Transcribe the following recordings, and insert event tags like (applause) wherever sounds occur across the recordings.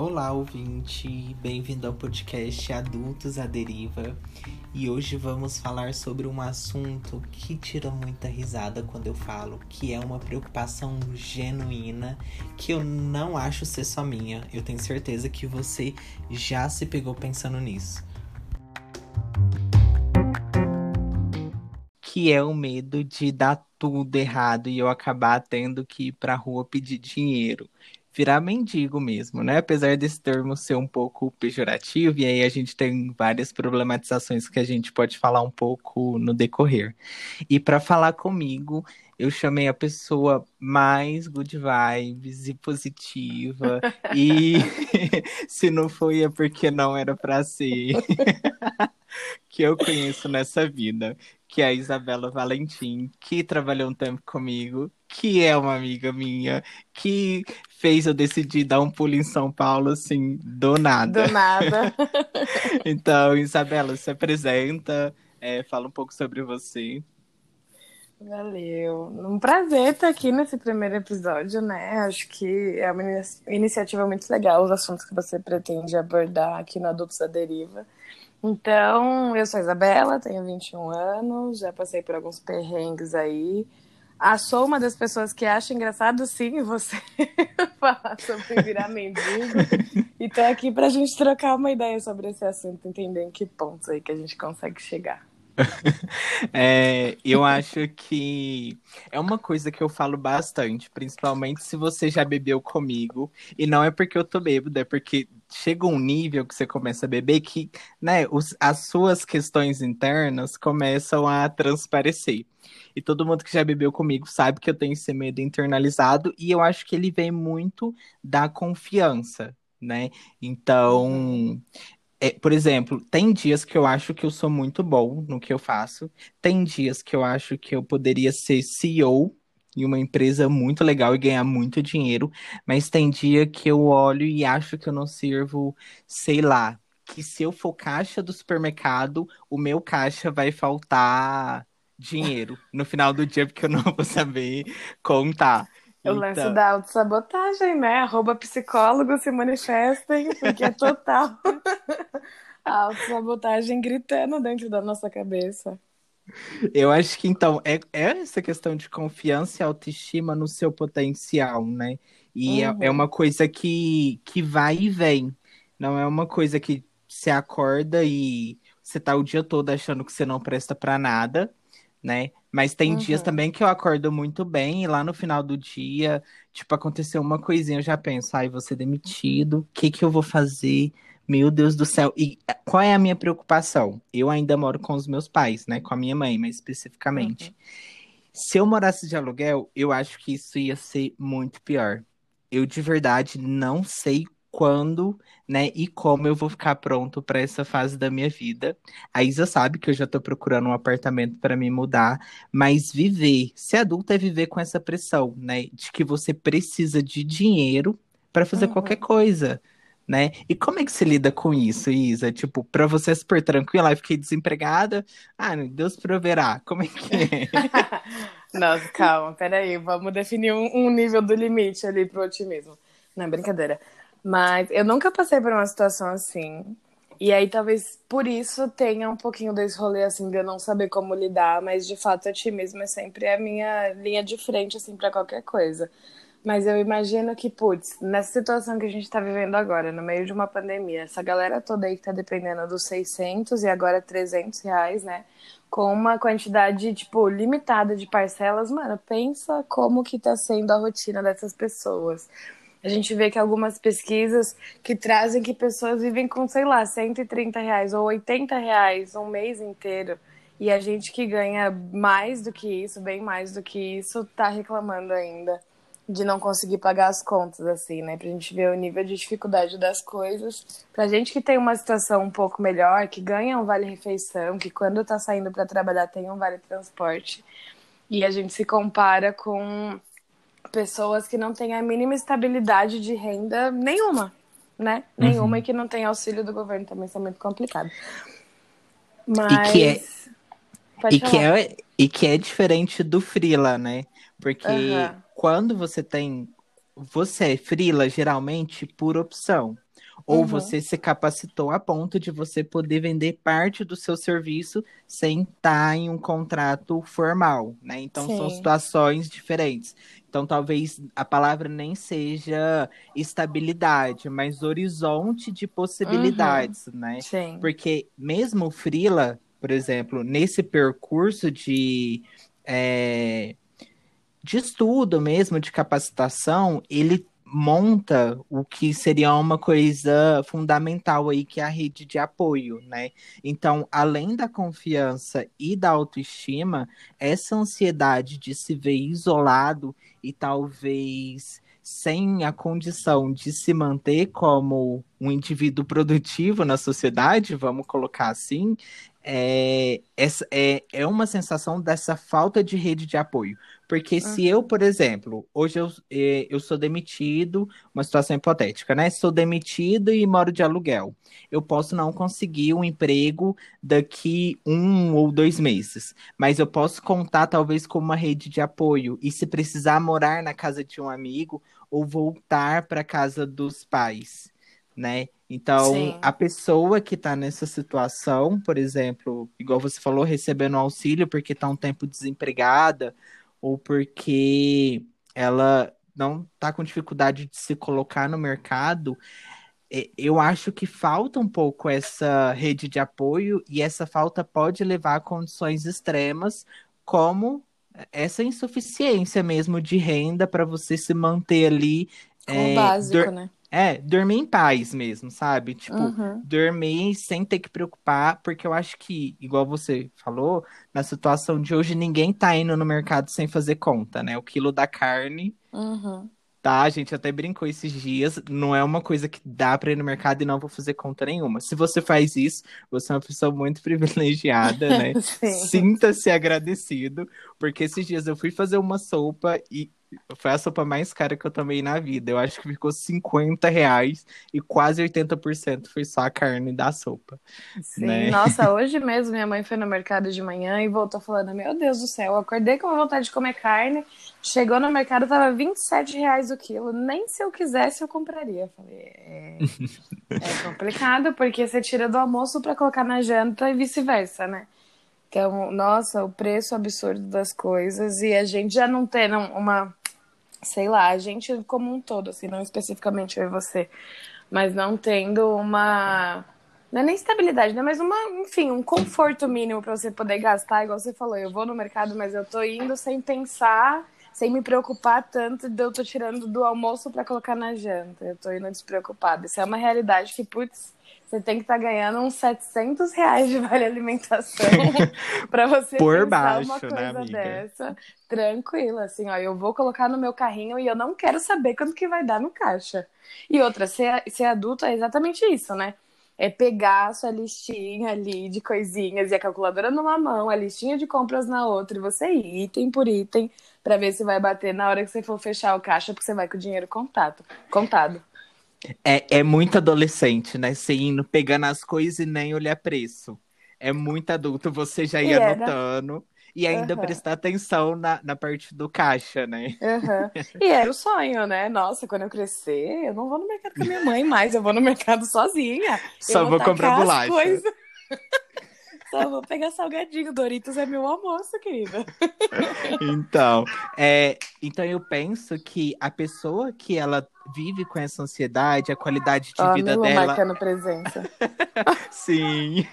Olá, ouvinte! Bem-vindo ao podcast Adultos à Deriva. E hoje vamos falar sobre um assunto que tira muita risada quando eu falo, que é uma preocupação genuína que eu não acho ser só minha. Eu tenho certeza que você já se pegou pensando nisso. Que é o medo de dar tudo errado e eu acabar tendo que ir pra rua pedir dinheiro virar mendigo mesmo, né? Apesar desse termo ser um pouco pejorativo, e aí a gente tem várias problematizações que a gente pode falar um pouco no decorrer. E para falar comigo, eu chamei a pessoa mais good vibes e positiva, e (laughs) se não foi é porque não era para ser. (laughs) que eu conheço nessa vida, que é a Isabela Valentim, que trabalhou um tempo comigo, que é uma amiga minha, que fez eu decidir dar um pulo em São Paulo, assim, do nada. Do nada. (laughs) então, Isabela, se apresenta, é, fala um pouco sobre você. Valeu. Um prazer estar aqui nesse primeiro episódio, né? Acho que é uma iniciativa muito legal, os assuntos que você pretende abordar aqui no Adultos à Deriva. Então, eu sou a Isabela, tenho 21 anos, já passei por alguns perrengues aí. Ah, sou uma das pessoas que acha engraçado, sim, você (laughs) falar sobre virar mendigo. e tô aqui pra gente trocar uma ideia sobre esse assunto, entender em que pontos aí que a gente consegue chegar. (laughs) é, eu acho que é uma coisa que eu falo bastante, principalmente se você já bebeu comigo. E não é porque eu tô bêbado, é porque chega um nível que você começa a beber que, né, os, as suas questões internas começam a transparecer. E todo mundo que já bebeu comigo sabe que eu tenho esse medo internalizado e eu acho que ele vem muito da confiança, né? Então, é, por exemplo, tem dias que eu acho que eu sou muito bom no que eu faço, tem dias que eu acho que eu poderia ser CEO em uma empresa muito legal e ganhar muito dinheiro, mas tem dia que eu olho e acho que eu não sirvo, sei lá, que se eu for caixa do supermercado, o meu caixa vai faltar dinheiro no final do dia, porque eu não vou saber contar. O então... lance da autossabotagem, né? Arroba psicólogos se manifestem, porque é total. (laughs) A autossabotagem gritando dentro da nossa cabeça. Eu acho que então é, é essa questão de confiança e autoestima no seu potencial, né? E uhum. é, é, uma coisa que, que vai e vem. Não é uma coisa que você acorda e você tá o dia todo achando que você não presta para nada, né? Mas tem uhum. dias também que eu acordo muito bem e lá no final do dia, tipo, aconteceu uma coisinha, eu já penso, ai, vou ser demitido, o que que eu vou fazer? Meu Deus do céu. E eh, qual é a minha preocupação? Eu ainda moro com os meus pais, né? Com a minha mãe, mais especificamente. Uhum. Se eu morasse de aluguel, eu acho que isso ia ser muito pior. Eu de verdade não sei quando, né, e como eu vou ficar pronto para essa fase da minha vida. A Isa sabe que eu já estou procurando um apartamento para me mudar, mas viver, ser adulto é viver com essa pressão, né, de que você precisa de dinheiro para fazer uhum. qualquer coisa né? E como é que se lida com isso, Isa? Tipo, pra você é super tranquila, aí fiquei desempregada, ah, Deus proverá, como é que é? (laughs) Nossa, calma, peraí, vamos definir um, um, nível do limite ali pro otimismo. Não, brincadeira. Mas eu nunca passei por uma situação assim. E aí, talvez por isso tenha um pouquinho desse rolê, assim, de eu não saber como lidar, mas de fato, otimismo é sempre a minha linha de frente, assim, para qualquer coisa. Mas eu imagino que, putz, nessa situação que a gente está vivendo agora, no meio de uma pandemia, essa galera toda aí que está dependendo dos 600 e agora 300 reais, né? Com uma quantidade, tipo, limitada de parcelas, mano, pensa como que tá sendo a rotina dessas pessoas. A gente vê que algumas pesquisas que trazem que pessoas vivem com, sei lá, 130 reais ou 80 reais um mês inteiro. E a gente que ganha mais do que isso, bem mais do que isso, tá reclamando ainda de não conseguir pagar as contas, assim, né? Pra gente ver o nível de dificuldade das coisas. Pra gente que tem uma situação um pouco melhor, que ganha um vale-refeição, que quando tá saindo para trabalhar tem um vale-transporte, e a gente se compara com pessoas que não têm a mínima estabilidade de renda nenhuma, né? Uhum. Nenhuma e que não tem auxílio do governo também, isso é muito complicado. Mas... E que é, e que é, e que é diferente do Frila, né? Porque... Uhum quando você tem. Você é frila geralmente por opção. Ou uhum. você se capacitou a ponto de você poder vender parte do seu serviço sem estar em um contrato formal, né? Então Sim. são situações diferentes. Então talvez a palavra nem seja estabilidade, mas horizonte de possibilidades, uhum. né? Sim. Porque mesmo o Frila, por exemplo, nesse percurso de é, de estudo mesmo, de capacitação, ele monta o que seria uma coisa fundamental aí, que é a rede de apoio, né? Então, além da confiança e da autoestima, essa ansiedade de se ver isolado e talvez sem a condição de se manter como um indivíduo produtivo na sociedade, vamos colocar assim, é, é, é uma sensação dessa falta de rede de apoio. Porque uhum. se eu, por exemplo, hoje eu, é, eu sou demitido, uma situação hipotética, né? Sou demitido e moro de aluguel. Eu posso não conseguir um emprego daqui um ou dois meses, mas eu posso contar talvez com uma rede de apoio. E se precisar morar na casa de um amigo ou voltar para casa dos pais, né? Então, Sim. a pessoa que está nessa situação, por exemplo, igual você falou, recebendo auxílio porque está um tempo desempregada, ou porque ela não está com dificuldade de se colocar no mercado, é, eu acho que falta um pouco essa rede de apoio e essa falta pode levar a condições extremas, como essa insuficiência mesmo de renda para você se manter ali. Como é, básico, né? É, dormir em paz mesmo, sabe? Tipo, uhum. dormir sem ter que preocupar, porque eu acho que, igual você falou, na situação de hoje, ninguém tá indo no mercado sem fazer conta, né? O quilo da carne uhum. Tá, a gente até brincou esses dias. Não é uma coisa que dá para ir no mercado e não vou fazer conta nenhuma. Se você faz isso, você é uma pessoa muito (laughs) privilegiada, né? (laughs) Sinta-se agradecido, porque esses dias eu fui fazer uma sopa e foi a sopa mais cara que eu tomei na vida. Eu acho que ficou 50 reais e quase 80% foi só a carne da sopa. Sim, né? nossa, (laughs) hoje mesmo minha mãe foi no mercado de manhã e voltou falando: Meu Deus do céu, eu acordei com vontade de comer carne. Chegou no mercado, tava 27 reais o quilo. Nem se eu quisesse eu compraria. Eu falei: É, é complicado porque você tira do almoço para colocar na janta e vice-versa, né? Então, nossa, o preço absurdo das coisas e a gente já não tem uma sei lá, a gente como um todo, assim, não especificamente eu e você, mas não tendo uma. Não é nem estabilidade, né? Mas uma, enfim, um conforto mínimo para você poder gastar, igual você falou, eu vou no mercado, mas eu tô indo sem pensar, sem me preocupar tanto de eu tô tirando do almoço para colocar na janta. Eu tô indo despreocupada. Isso é uma realidade que, putz, você tem que estar tá ganhando uns 700 reais de vale alimentação (laughs) para você Por baixo, uma né, coisa né, dessa tranquila, assim, ó, eu vou colocar no meu carrinho e eu não quero saber quanto que vai dar no caixa. E outra, ser, ser adulto é exatamente isso, né? É pegar a sua listinha ali de coisinhas e a calculadora numa mão, a listinha de compras na outra, e você ir item por item para ver se vai bater na hora que você for fechar o caixa, porque você vai com o dinheiro contado. contado. É, é muito adolescente, né? Você indo pegando as coisas e nem olhar preço. É muito adulto, você já ia anotando e ainda uhum. prestar atenção na, na parte do caixa, né? Uhum. (laughs) E era o sonho, né? Nossa, quando eu crescer, eu não vou no mercado com a minha mãe mais, eu vou no (laughs) mercado sozinha. Só vou, vou comprar bolacha. (laughs) Só vou pegar salgadinho. Doritos é meu almoço, querida. (laughs) Então, é, então eu penso que a pessoa que ela vive com essa ansiedade, a qualidade de oh, vida Mila dela. marcando presença. (laughs) Sim,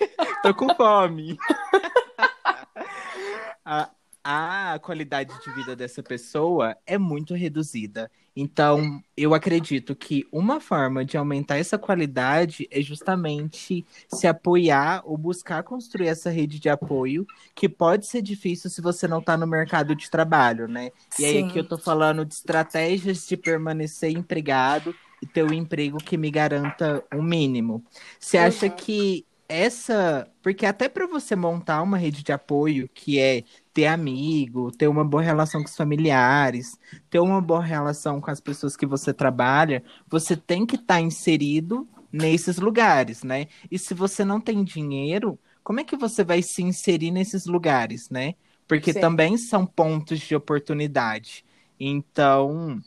tô com fome. (laughs) a, a qualidade de vida dessa pessoa é muito reduzida. Então, eu acredito que uma forma de aumentar essa qualidade é justamente se apoiar ou buscar construir essa rede de apoio, que pode ser difícil se você não está no mercado de trabalho, né? E Sim. aí aqui eu estou falando de estratégias de permanecer empregado e ter um emprego que me garanta o um mínimo. Você acha que essa. Porque até para você montar uma rede de apoio, que é ter amigo, ter uma boa relação com os familiares, ter uma boa relação com as pessoas que você trabalha, você tem que estar tá inserido nesses lugares, né? E se você não tem dinheiro, como é que você vai se inserir nesses lugares, né? Porque Sim. também são pontos de oportunidade. Então,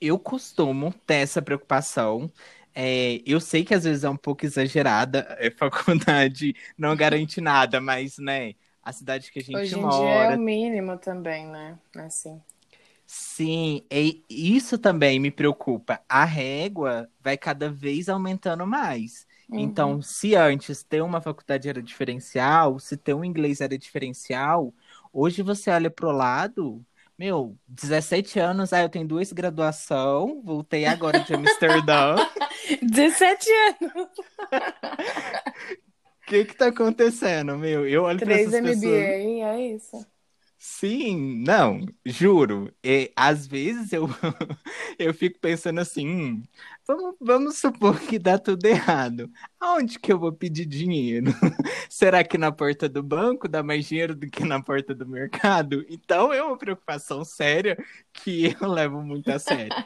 eu costumo ter essa preocupação É, eu sei que às vezes é um pouco exagerada, é (laughs) faculdade não garante nada, mas, né, a cidade que a gente Hoje em mora. dia é o mínimo também, né? Assim. Sim, e isso também me preocupa. A régua vai cada vez aumentando mais. Então, Uhum. se antes ter uma faculdade era diferencial, se ter um inglês era diferencial, hoje você olha pro lado, meu, 17 anos, ah, eu tenho duas graduação, voltei agora de (laughs) Amsterdã. 17 anos, (laughs) que que tá acontecendo, meu? Eu olho para 3 essas MBA, pessoas. é isso. Sim, não, juro. E, às vezes eu, (laughs) eu fico pensando assim, hum, vamos, vamos supor que dá tudo errado. Aonde que eu vou pedir dinheiro? (laughs) Será que na porta do banco dá mais dinheiro do que na porta do mercado? Então é uma preocupação séria que (laughs) eu levo muito a sério,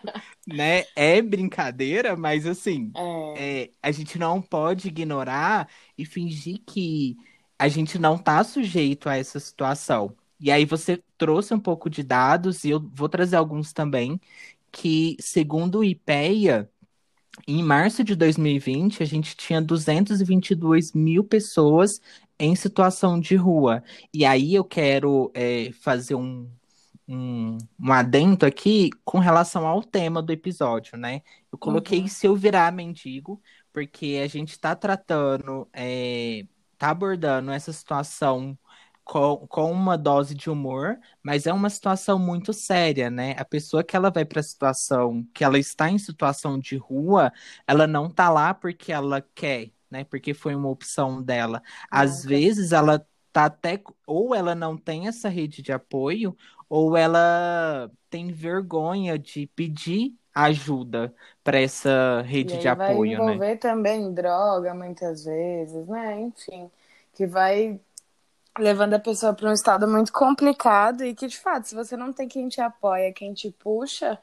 né? É brincadeira, mas assim, É, é, a gente não pode ignorar e fingir que a gente não está sujeito a essa situação. E aí você trouxe um pouco de dados, e eu vou trazer alguns também, que segundo o IPEA, em março de 2020, a gente tinha 222 mil pessoas em situação de rua. E aí eu quero é, fazer um, um, um adendo aqui com relação ao tema do episódio, né? Eu coloquei uhum, se eu virar mendigo, porque a gente está tratando, é, tá abordando essa situação com, com uma dose de humor, mas é uma situação muito séria, né? A pessoa que ela vai para a situação, que ela está em situação de rua, ela não tá lá porque ela quer, né? Porque foi uma opção dela. Às vezes ela tá até, ou ela não tem essa rede de apoio, ou ela tem vergonha de pedir ajuda para essa rede de vai apoio, né? envolver também droga, muitas vezes, né? Enfim, que vai levando a pessoa para um estado muito complicado e que, de fato, se você não tem quem te apoia, quem te puxa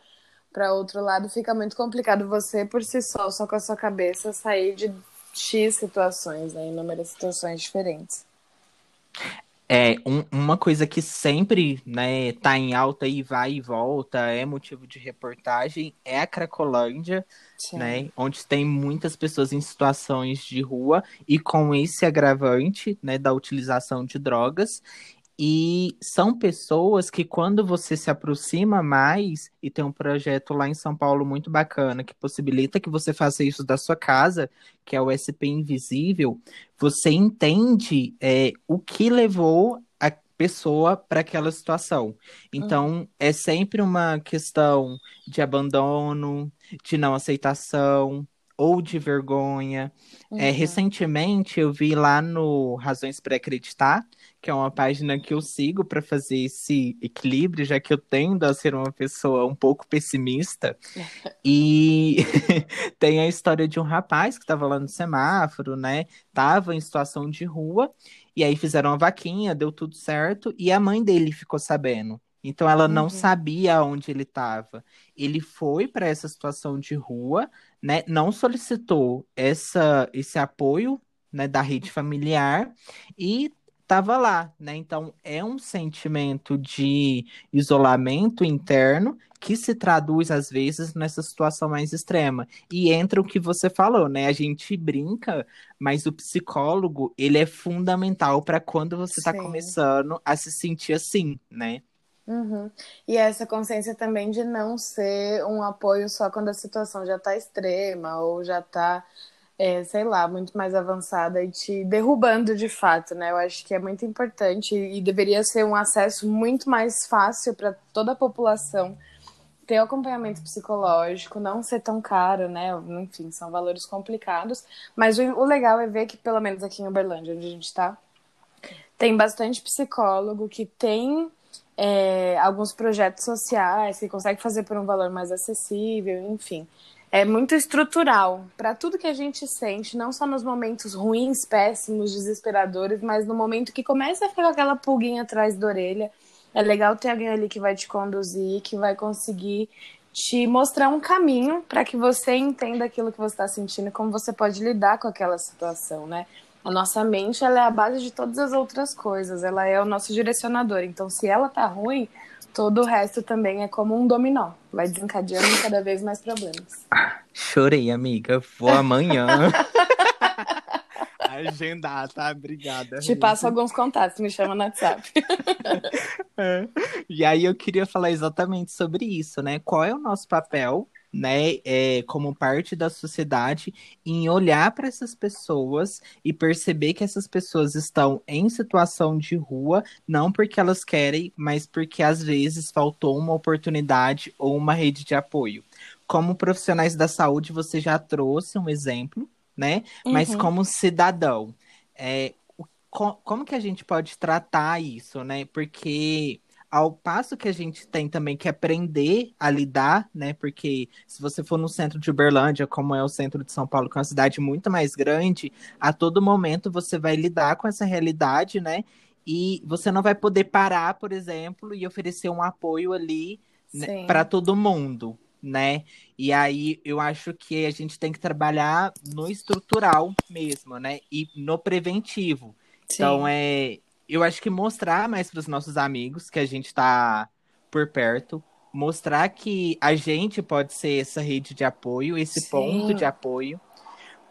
para outro lado, fica muito complicado você, por si só, só com a sua cabeça, sair de X situações, né? Inúmeras situações diferentes. É, um- uma coisa que sempre, né, tá em alta e vai e volta, é motivo de reportagem, é a Cracolândia, Sim. né, onde tem muitas pessoas em situações de rua e com esse agravante, né, da utilização de drogas. E são pessoas que, quando você se aproxima mais, e tem um projeto lá em São Paulo muito bacana, que possibilita que você faça isso da sua casa, que é o SP Invisível, você entende, é, o que levou a pessoa para aquela situação. Uhum, Então, é sempre uma questão de abandono, de não aceitação. Ou de vergonha. É, uhum, recentemente eu vi lá no Razões para Acreditar, que é uma página que eu sigo para fazer esse equilíbrio, já que eu tendo a ser uma pessoa um pouco pessimista. (laughs) E (laughs) tem a história de um rapaz que estava lá no semáforo, né? Tava em situação de rua, e aí fizeram uma vaquinha, deu tudo certo, e a mãe dele ficou sabendo. Então ela não uhum, sabia onde ele estava. Ele foi para essa situação de rua, né? Não solicitou essa, esse apoio, né, da rede familiar e estava lá, né? Então é um sentimento de isolamento interno que se traduz às vezes nessa situação mais extrema. E entra o que você falou, né? A gente brinca, mas o psicólogo, ele é fundamental para quando você está começando a se sentir assim, né? Uhum. E essa consciência também de não ser um apoio só quando a situação já está extrema ou já está, sei lá, muito mais avançada e te derrubando de fato, né? Eu acho que é muito importante e deveria ser um acesso muito mais fácil para toda a população ter acompanhamento psicológico, não ser tão caro, né? Enfim, são valores complicados, mas o, o legal é ver que, pelo menos aqui em Uberlândia, onde a gente está, tem bastante psicólogo que tem é, alguns projetos sociais que consegue fazer por um valor mais acessível, enfim. É muito estrutural para tudo que a gente sente, não só nos momentos ruins, péssimos, desesperadores, mas no momento que começa a ficar aquela pulguinha atrás da orelha. É legal ter alguém ali que vai te conduzir, que vai conseguir te mostrar um caminho para que você entenda aquilo que você está sentindo como você pode lidar com aquela situação, né? A nossa mente ela é a base de todas as outras coisas, ela é o nosso direcionador. Então, se ela tá ruim, todo o resto também é como um dominó, vai desencadeando cada vez mais problemas. Chorei, amiga. Vou amanhã. (laughs) Agendar, tá? Obrigada. Te passo alguns contatos, me chama no WhatsApp. (laughs) é. E aí eu queria falar exatamente sobre isso, né? Qual é o nosso papel né, é, como parte da sociedade, em olhar para essas pessoas e perceber que essas pessoas estão em situação de rua, não porque elas querem, mas porque às vezes faltou uma oportunidade ou uma rede de apoio. Como profissionais da saúde, você já trouxe um exemplo, né? Uhum. Mas como cidadão, é, como que a gente pode tratar isso, né? Porque ao passo que a gente tem também que aprender a lidar, né? Porque se você for no centro de Uberlândia, como é o centro de São Paulo, que é uma cidade muito mais grande, a todo momento você vai lidar com essa realidade, né? E você não vai poder parar, por exemplo, e oferecer um apoio ali né, para todo mundo, né? E aí eu acho que a gente tem que trabalhar no estrutural mesmo, né? E no preventivo. Sim. Então é eu acho que mostrar mais para os nossos amigos que a gente está por perto, mostrar que a gente pode ser essa rede de apoio, esse Sim. ponto de apoio,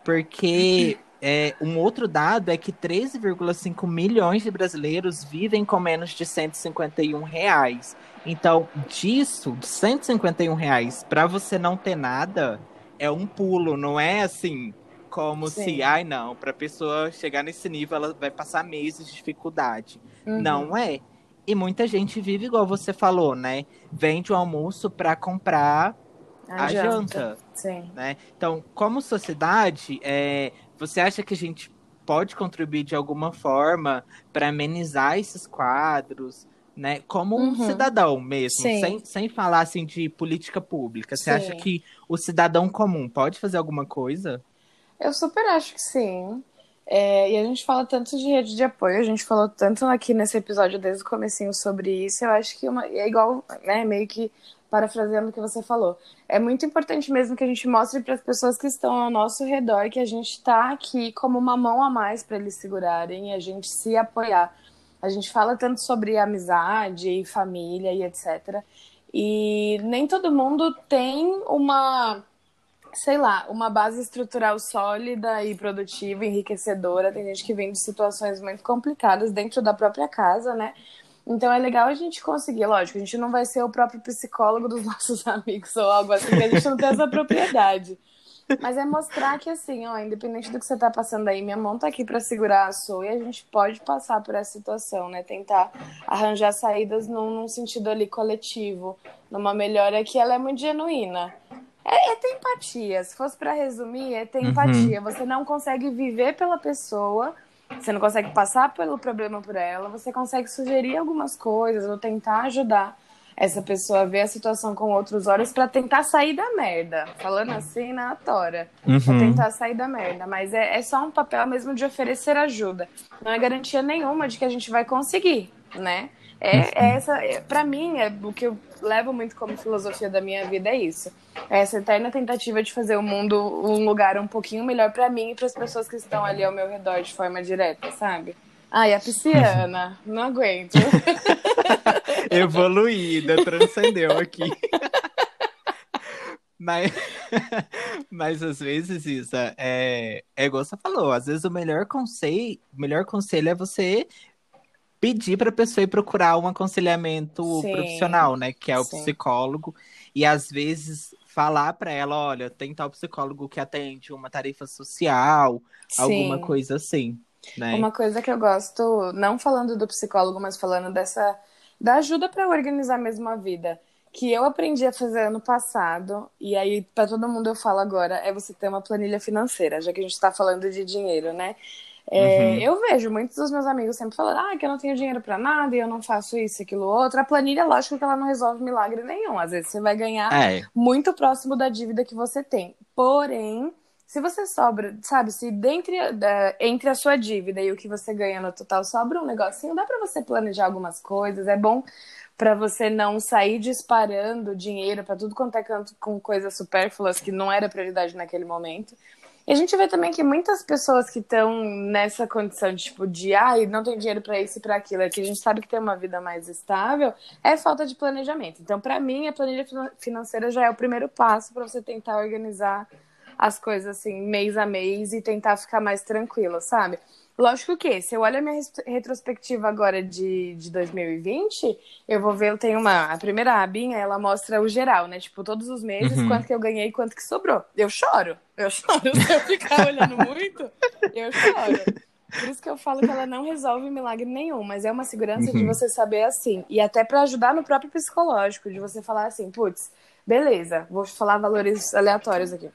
porque (clears throat) é, um outro dado é que 13,5 milhões de brasileiros vivem com menos de 151 reais. Então, disso, de 151 reais, para você não ter nada, é um pulo, não é assim como Sim. se, ai não, para a pessoa chegar nesse nível ela vai passar meses de dificuldade. Uhum. Não é. E muita gente vive igual você falou, né? Vende o almoço para comprar a, a janta. janta. Sim. Né? Então, como sociedade, é, você acha que a gente pode contribuir de alguma forma para amenizar esses quadros? Né, como um uhum. cidadão mesmo, sem, sem falar assim de política pública. Você Sim. acha que o cidadão comum pode fazer alguma coisa? Eu super acho que sim. É, e a gente fala tanto de rede de apoio, a gente falou tanto aqui nesse episódio desde o comecinho sobre isso. Eu acho que uma, é igual, né, meio que parafraseando o que você falou. É muito importante mesmo que a gente mostre para as pessoas que estão ao nosso redor que a gente está aqui como uma mão a mais para eles segurarem e a gente se apoiar. A gente fala tanto sobre amizade e família e etc. E nem todo mundo tem uma sei lá, uma base estrutural sólida e produtiva, enriquecedora. Tem gente que vem de situações muito complicadas dentro da própria casa, né? Então é legal a gente conseguir, lógico, a gente não vai ser o próprio psicólogo dos (laughs) nossos amigos ou algo assim, que a gente não tem essa propriedade. Mas é mostrar que assim, ó, independente do que você tá passando aí, minha mão tá aqui para segurar a sua e a gente pode passar por essa situação, né? Tentar arranjar saídas num, num sentido ali coletivo, numa melhora que ela é muito genuína. É, é ter empatia. Se fosse para resumir, é ter uhum. empatia. Você não consegue viver pela pessoa, você não consegue passar pelo problema por ela, você consegue sugerir algumas coisas ou tentar ajudar essa pessoa a ver a situação com outros olhos para tentar sair da merda. Falando assim na tora. Uhum. Pra tentar sair da merda. Mas é, é só um papel mesmo de oferecer ajuda. Não é garantia nenhuma de que a gente vai conseguir, né? É, é essa, é, para mim, é o que eu levo muito como filosofia da minha vida é isso. É essa eterna tentativa de fazer o mundo um lugar um pouquinho melhor para mim e para as pessoas que estão ali ao meu redor de forma direta, sabe? Ai, a pisciana, (laughs) não aguento. (laughs) Evoluída, transcendeu aqui. (laughs) Mas, mas às vezes, Isa, é, é igual você falou, às vezes o melhor conselho, o melhor conselho é você pedir para a pessoa ir procurar um aconselhamento sim, profissional, né? Que é o sim. psicólogo. E às vezes falar para ela, olha, tem tal psicólogo que atende uma tarefa social, sim. alguma coisa assim. Né? Uma coisa que eu gosto, não falando do psicólogo, mas falando dessa da ajuda para organizar mesmo a vida, que eu aprendi a fazer ano passado, e aí para todo mundo eu falo agora, é você ter uma planilha financeira, já que a gente está falando de dinheiro, né? É, uhum. Eu vejo muitos dos meus amigos sempre falando ah, que eu não tenho dinheiro para nada e eu não faço isso, aquilo, outro. A planilha, lógico que ela não resolve milagre nenhum. Às vezes você vai ganhar é. muito próximo da dívida que você tem. Porém, se você sobra, sabe, se dentre, entre a sua dívida e o que você ganha no total sobra um negocinho, dá para você planejar algumas coisas. É bom para você não sair disparando dinheiro para tudo quanto é canto com coisas supérfluas que não era prioridade naquele momento. E a gente vê também que muitas pessoas que estão nessa condição de tipo de ah, não tem dinheiro para isso e para aquilo, é que a gente sabe que tem uma vida mais estável, é falta de planejamento. Então, para mim, a planilha financeira já é o primeiro passo para você tentar organizar as coisas assim, mês a mês e tentar ficar mais tranquilo, sabe? Lógico que, se eu olho a minha retrospectiva agora de, de 2020, eu vou ver, eu tenho uma. A primeira abinha, ela mostra o geral, né? Tipo, todos os meses, uhum. quanto que eu ganhei e quanto que sobrou. Eu choro, eu choro. (laughs) Se eu ficar olhando muito, eu choro. Por isso que eu falo que ela não resolve milagre nenhum, mas é uma segurança uhum. de você saber assim. E até para ajudar no próprio psicológico, de você falar assim, putz, beleza, vou falar valores aleatórios aqui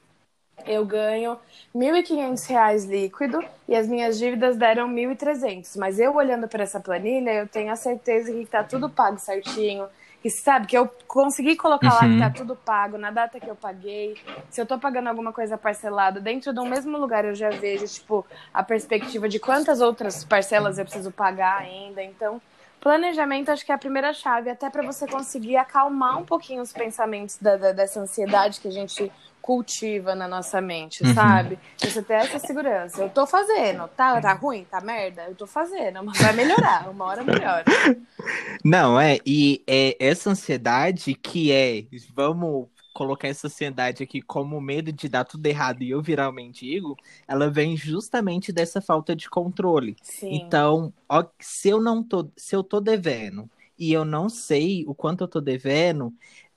eu ganho R$ 1.500 líquido e as minhas dívidas deram R$ 1.300. Mas eu olhando para essa planilha, eu tenho a certeza que está tudo pago certinho. Que sabe que eu consegui colocar uhum. lá que tá uhum. tudo pago, na data que eu paguei. Se eu tô pagando alguma coisa parcelada, dentro de um mesmo lugar eu já vejo, tipo, a perspectiva de quantas outras parcelas eu preciso pagar ainda. Então, planejamento acho que é a primeira chave, até para você conseguir acalmar um pouquinho os pensamentos da, da, dessa ansiedade que a gente cultiva na nossa mente, uhum. sabe? Você ter essa segurança. Eu tô fazendo, tá, tá ruim, tá merda? Eu tô fazendo, mas vai melhorar, uma hora melhora. (laughs) Não, é, e é essa ansiedade que é, vamos colocar essa ansiedade aqui como medo de dar tudo errado e eu virar um mendigo, ela vem justamente dessa falta de controle. Sim. Então, ó, se eu não tô, se eu tô devendo e eu não sei o quanto eu tô devendo,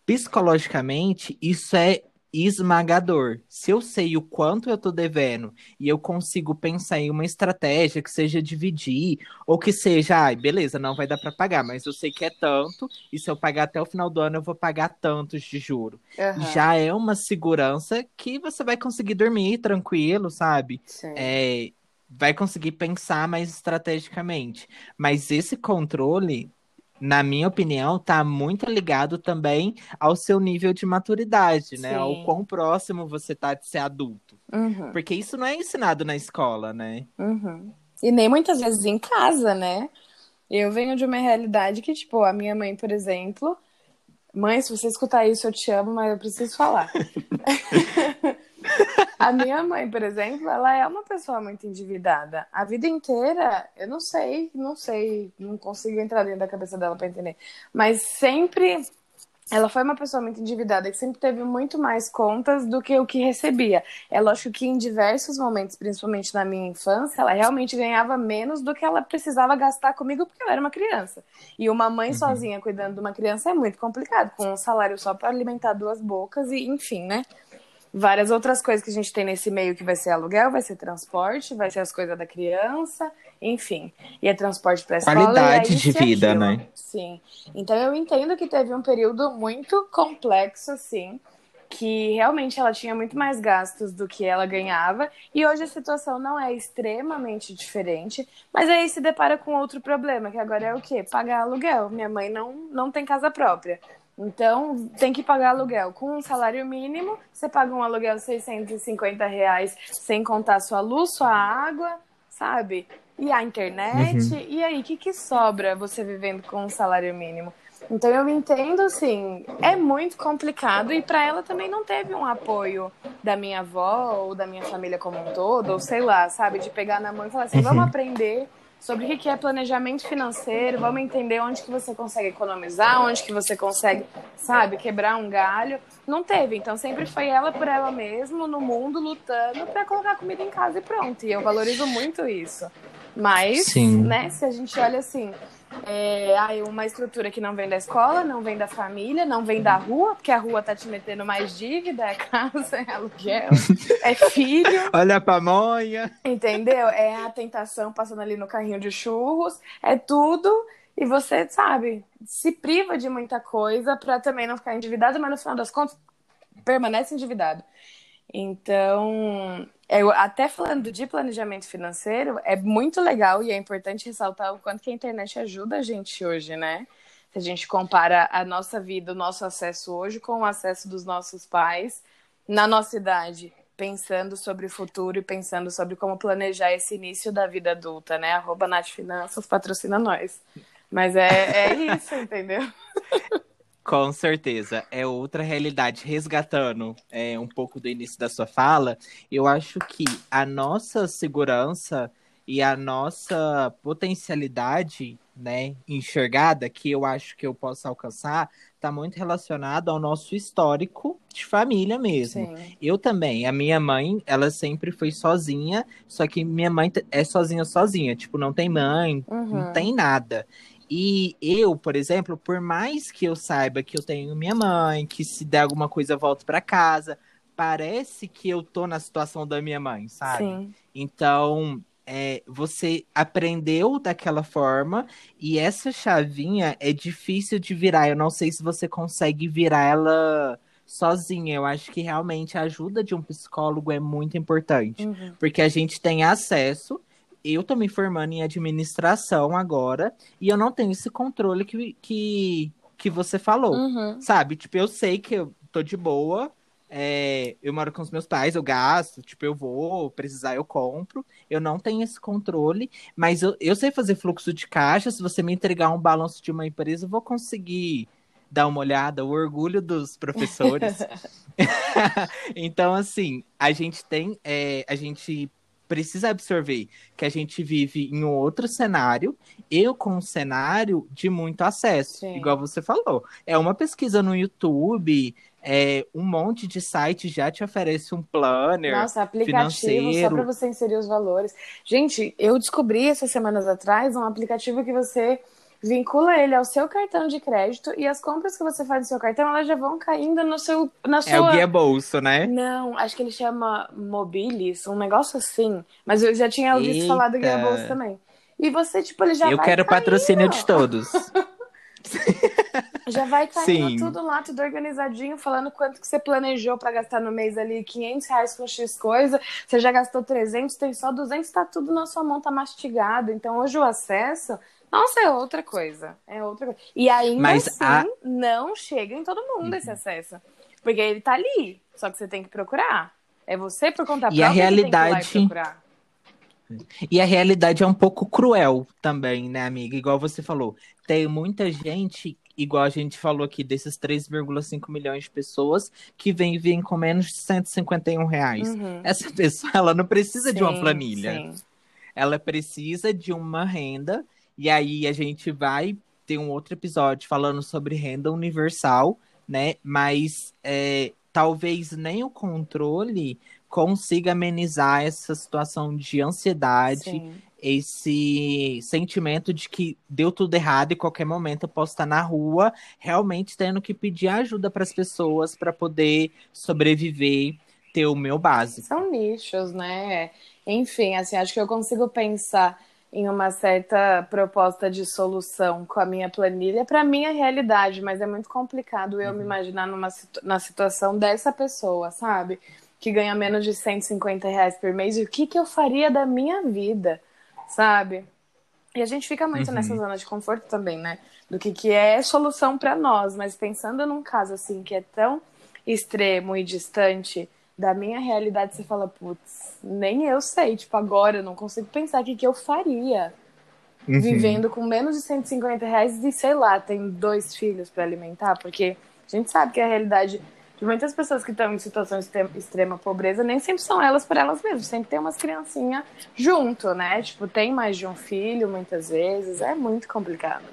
psicologicamente, isso é esmagador. Se eu sei o quanto eu tô devendo e eu consigo pensar em uma estratégia que seja dividir, ou que seja, ai, beleza, não vai dar para pagar, mas eu sei que é tanto, e se eu pagar até o final do ano, eu vou pagar tantos de juro. Uhum. Já é uma segurança que você vai conseguir dormir tranquilo, sabe? Sim. É, vai conseguir pensar mais estrategicamente. Mas esse controle na minha opinião, tá muito ligado também ao seu nível de maturidade, né? Sim. Ao quão próximo você tá de ser adulto. Uhum. Porque isso não é ensinado na escola, né? Uhum. E nem muitas vezes em casa, né? Eu venho de uma realidade que, tipo, a minha mãe, por exemplo. Mãe, se você escutar isso, eu te amo, mas eu preciso falar. (laughs) A minha mãe, por exemplo, ela é uma pessoa muito endividada. A vida inteira, eu não sei, não sei, não consigo entrar dentro da cabeça dela para entender. Mas sempre ela foi uma pessoa muito endividada, que sempre teve muito mais contas do que o que recebia. É lógico que em diversos momentos, principalmente na minha infância, ela realmente ganhava menos do que ela precisava gastar comigo porque ela era uma criança. E uma mãe uhum. sozinha cuidando de uma criança é muito complicado, com um salário só para alimentar duas bocas e, enfim, né? Várias outras coisas que a gente tem nesse meio que vai ser aluguel, vai ser transporte, vai ser as coisas da criança, enfim. E é transporte para escola. Qualidade de vida, aquilo. né? Sim. Então eu entendo que teve um período muito complexo, assim, que realmente ela tinha muito mais gastos do que ela ganhava, e hoje a situação não é extremamente diferente, mas aí se depara com outro problema, que agora é o quê? Pagar aluguel. Minha mãe não, não tem casa própria. Então, tem que pagar aluguel. Com um salário mínimo, você paga um aluguel de 650 reais sem contar sua luz, sua água, sabe? E a internet. Uhum. E aí, o que, que sobra você vivendo com um salário mínimo? Então, eu entendo, assim, é muito complicado. E para ela também não teve um apoio da minha avó ou da minha família como um todo, ou sei lá, sabe? De pegar na mão e falar assim: uhum. vamos aprender sobre o que é planejamento financeiro, vamos entender onde que você consegue economizar, onde que você consegue, sabe, quebrar um galho. Não teve, então sempre foi ela por ela mesma, no mundo, lutando para colocar comida em casa e pronto. E eu valorizo muito isso. Mas, Sim. né, se a gente olha assim, é, aí uma estrutura que não vem da escola, não vem da família, não vem da rua, porque a rua tá te metendo mais dívida, é casa, é aluguel, é filho. (laughs) Olha a pamonha. Entendeu? É a tentação passando ali no carrinho de churros, é tudo. E você, sabe, se priva de muita coisa para também não ficar endividado, mas no final das contas permanece endividado. Então, eu, até falando de planejamento financeiro, é muito legal e é importante ressaltar o quanto que a internet ajuda a gente hoje, né? Se a gente compara a nossa vida, o nosso acesso hoje com o acesso dos nossos pais na nossa idade, pensando sobre o futuro e pensando sobre como planejar esse início da vida adulta, né? Arroba Nath Finanças patrocina nós. Mas é, é isso, entendeu? (laughs) Com certeza, é outra realidade. Resgatando é, um pouco do início da sua fala, eu acho que a nossa segurança e a nossa potencialidade, né, enxergada, que eu acho que eu posso alcançar, está muito relacionado ao nosso histórico de família mesmo. Sim. Eu também, a minha mãe, ela sempre foi sozinha, só que minha mãe é sozinha sozinha, tipo, não tem mãe, uhum. não tem nada. E eu, por exemplo, por mais que eu saiba que eu tenho minha mãe, que se der alguma coisa eu volto para casa, parece que eu tô na situação da minha mãe, sabe? Sim. Então, é, você aprendeu daquela forma e essa chavinha é difícil de virar. Eu não sei se você consegue virar ela sozinha. Eu acho que realmente a ajuda de um psicólogo é muito importante, uhum. porque a gente tem acesso. Eu tô me formando em administração agora e eu não tenho esse controle que, que, que você falou, uhum. sabe? Tipo, eu sei que eu tô de boa, é, eu moro com os meus pais, eu gasto, tipo, eu vou, precisar, eu compro. Eu não tenho esse controle, mas eu, eu sei fazer fluxo de caixa. Se você me entregar um balanço de uma empresa, eu vou conseguir dar uma olhada, o orgulho dos professores. (laughs) (laughs) então, assim, a gente tem, é, a gente precisa absorver que a gente vive em um outro cenário, eu com um cenário de muito acesso, Sim. igual você falou. É uma pesquisa no YouTube, é, um monte de sites já te oferece um planner. Nossa, aplicativo financeiro. só para você inserir os valores. Gente, eu descobri essas semanas atrás um aplicativo que você vincula ele ao seu cartão de crédito e as compras que você faz no seu cartão, elas já vão caindo no seu na sua... É o guia bolso, né? Não, acho que ele chama Mobilis, um negócio assim. Mas eu já tinha ouvido Eita. falar do guia bolso também. E você, tipo, ele já Eu quero caindo. patrocínio de todos. (laughs) Já vai caindo Sim. tudo lá, tudo organizadinho, falando quanto que você planejou para gastar no mês ali, 500 reais com X coisa, você já gastou 300, tem só 200, tá tudo na sua mão, tá mastigado. Então hoje o acesso, nossa, é outra coisa, é outra coisa. E ainda Mas assim, a... não chega em todo mundo uhum. esse acesso, porque ele tá ali, só que você tem que procurar. É você por conta própria e a realidade... que tem que procurar. E a realidade é um pouco cruel também, né, amiga? Igual você falou. Tem muita gente, igual a gente falou aqui, desses 3,5 milhões de pessoas que vivem com menos de 151 reais. Uhum. Essa pessoa, ela não precisa sim, de uma planilha. Sim. Ela precisa de uma renda. E aí a gente vai ter um outro episódio falando sobre renda universal, né? Mas é, talvez nem o controle consiga amenizar essa situação de ansiedade, Sim. esse sentimento de que deu tudo errado e qualquer momento eu posso estar na rua, realmente tendo que pedir ajuda para as pessoas para poder sobreviver, ter o meu básico. São nichos, né? Enfim, assim, acho que eu consigo pensar em uma certa proposta de solução com a minha planilha para minha realidade, mas é muito complicado eu uhum. me imaginar numa na situação dessa pessoa, sabe? que ganha menos de 150 reais por mês, e o que, que eu faria da minha vida, sabe? E a gente fica muito uhum. nessa zona de conforto também, né? Do que, que é solução para nós, mas pensando num caso assim que é tão extremo e distante da minha realidade, você fala, putz, nem eu sei, tipo, agora eu não consigo pensar o que, que eu faria. Uhum. Vivendo com menos de 150 reais e, sei lá, tem dois filhos para alimentar, porque a gente sabe que a realidade e muitas pessoas que estão em situação de extrema pobreza nem sempre são elas por elas mesmas, sempre tem umas criancinhas junto, né? Tipo, tem mais de um filho muitas vezes, é muito complicado.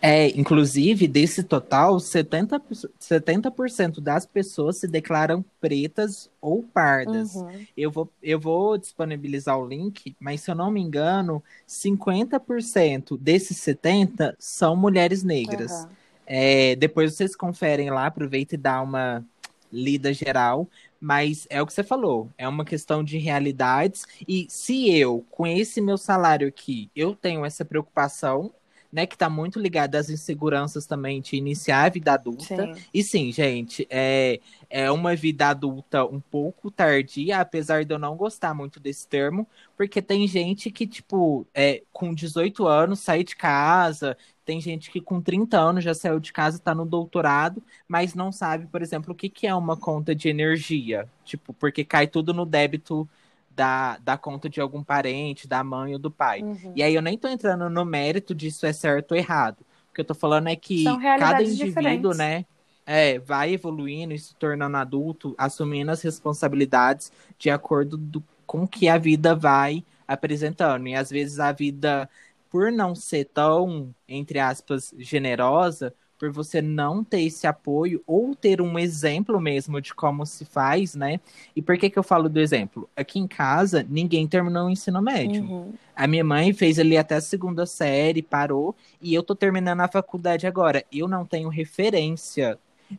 É, inclusive, desse total, 70%, 70 das pessoas se declaram pretas ou pardas. Uhum. Eu, vou, eu vou disponibilizar o link, mas se eu não me engano, 50% desses 70% são mulheres negras. Uhum. É, depois vocês conferem lá, aproveita e dá uma lida geral. Mas é o que você falou, é uma questão de realidades. E se eu, com esse meu salário aqui, eu tenho essa preocupação, né, que está muito ligada às inseguranças também de iniciar a vida adulta. Sim. E sim, gente, é, é uma vida adulta um pouco tardia, apesar de eu não gostar muito desse termo, porque tem gente que, tipo, é, com 18 anos sai de casa, tem gente que com 30 anos já saiu de casa, está no doutorado, mas não sabe, por exemplo, o que, que é uma conta de energia. Tipo, porque cai tudo no débito da, da conta de algum parente, da mãe ou do pai. Uhum. E aí eu nem tô entrando no mérito disso é certo ou errado. O que eu tô falando é que cada indivíduo, diferentes. né, é, vai evoluindo e se tornando adulto, assumindo as responsabilidades de acordo do, com que a vida vai apresentando. E às vezes a vida, por não ser tão, entre aspas, generosa, por você não ter esse apoio ou ter um exemplo mesmo de como se faz, né? E por que que eu falo do exemplo? Aqui em casa, ninguém terminou o ensino médio. Uhum. A minha mãe fez ali até a segunda série, parou, e eu tô terminando a faculdade agora. Eu não tenho referência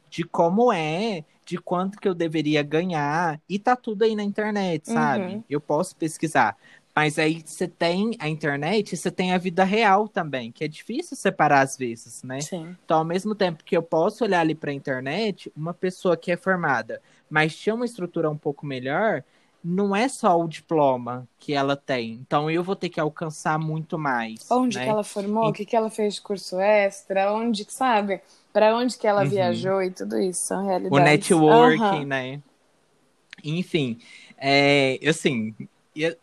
de como é, de quanto que eu deveria ganhar, e tá tudo aí na internet, sabe? Uhum. Eu posso pesquisar. Mas aí você tem a internet, você tem a vida real também, que é difícil separar às vezes, né? Sim. Então, ao mesmo tempo que eu posso olhar ali para a internet, uma pessoa que é formada, mas tinha uma estrutura um pouco melhor, não é só o diploma que ela tem. Então eu vou ter que alcançar muito mais. Onde né? que ela formou? E... O que, que ela fez de curso extra? Onde, sabe? Para onde que ela uhum. viajou e tudo isso são realidades. O networking, uhum. né? Enfim, é, assim,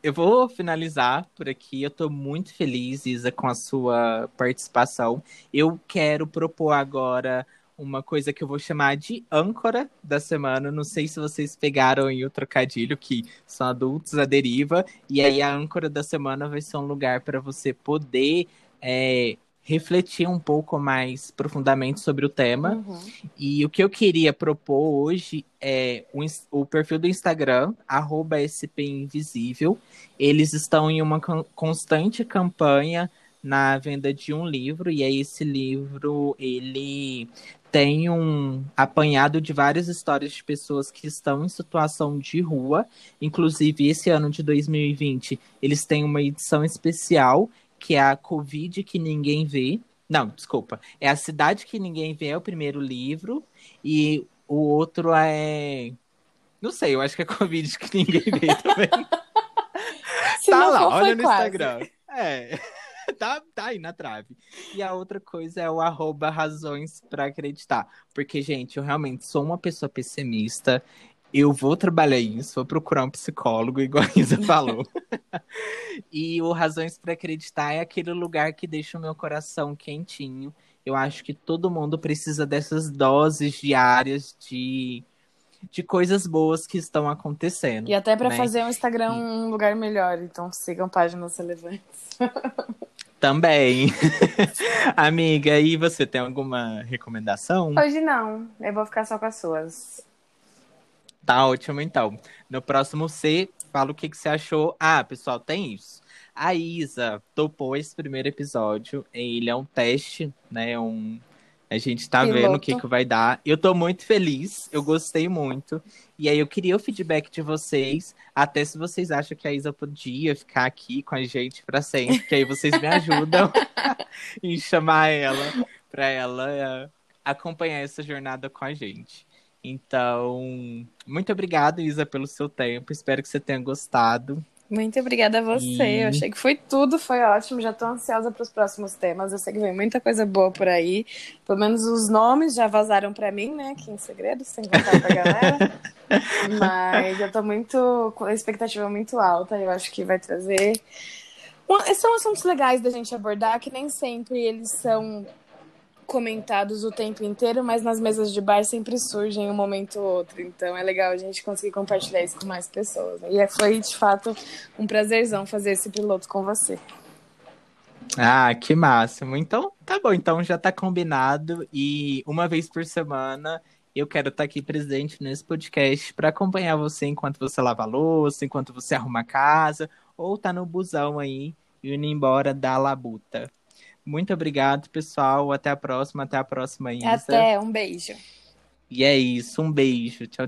eu vou finalizar por aqui. Eu estou muito feliz, Isa, com a sua participação. Eu quero propor agora uma coisa que eu vou chamar de âncora da semana. Não sei se vocês pegaram aí o trocadilho, que são adultos à deriva. E aí a âncora da semana vai ser um lugar para você poder é, refletir um pouco mais profundamente sobre o tema. Uhum. E o que eu queria propor hoje é o, o perfil do Instagram, @spinvisível. Eles estão em uma constante campanha na venda de um livro, e aí esse livro, ele tem um apanhado de várias histórias de pessoas que estão em situação de rua. Inclusive, esse ano de 2020, eles têm uma edição especial que é a Covid que ninguém vê. Não, desculpa. É a Cidade que Ninguém Vê, é o primeiro livro. E o outro é. Não sei, eu acho que é (laughs) Covid que ninguém vê (laughs) também. tá lá, for, olha no quase. Instagram. É. (laughs) Tá, tá aí na trave. E a outra coisa é o arroba razões para acreditar. Porque, gente, eu realmente sou uma pessoa pessimista eu vou trabalhar isso, vou procurar um psicólogo, igual a Isa (laughs) falou. e o Razões para Acreditar é aquele lugar que deixa o meu coração quentinho. Eu acho que todo mundo precisa dessas doses diárias de, de coisas boas que estão acontecendo. E até para né? fazer o Instagram um lugar melhor, então sigam páginas relevantes. (laughs) Também. (laughs) Amiga, e você tem alguma recomendação? Hoje não, eu vou ficar só com as suas. Tá ótimo, então. No próximo C, fala o que, que você achou. Ah, pessoal, tem isso. A Isa topou esse primeiro episódio. Ele é um teste, né? Um... A gente tá Piloto. vendo o que, que vai dar. Eu tô muito feliz, eu gostei muito. E aí eu queria o feedback de vocês, até se vocês acham que a Isa podia ficar aqui com a gente para sempre, que aí vocês me ajudam (laughs) em chamar ela para ela eh, acompanhar essa jornada com a gente. Então, muito obrigado, Isa, pelo seu tempo. Espero que você tenha gostado. Muito obrigada a você. E... Eu achei que foi tudo, foi ótimo. Já estou ansiosa para os próximos temas. Eu sei que vem muita coisa boa por aí. Pelo menos os nomes já vazaram para mim, né? Aqui em segredo, sem contar para a galera. (laughs) Mas eu estou muito com a expectativa muito alta. Eu acho que vai trazer. São assuntos legais da gente abordar, que nem sempre eles são comentados o tempo inteiro, mas nas mesas de bar sempre surgem um momento ou outro. Então é legal a gente conseguir compartilhar isso com mais pessoas. E é, foi, de fato, um prazerzão fazer esse piloto com você. Ah, que máximo. Então, tá bom. Então já tá combinado. E uma vez por semana eu quero estar tá aqui presente nesse podcast para acompanhar você enquanto você lava a louça, enquanto você arruma a casa, ou tá no busão aí, indo embora da labuta. Muito obrigado, pessoal. Até a próxima. Até a próxima, Isa. Até, um beijo. E é isso. Um beijo. Tchau,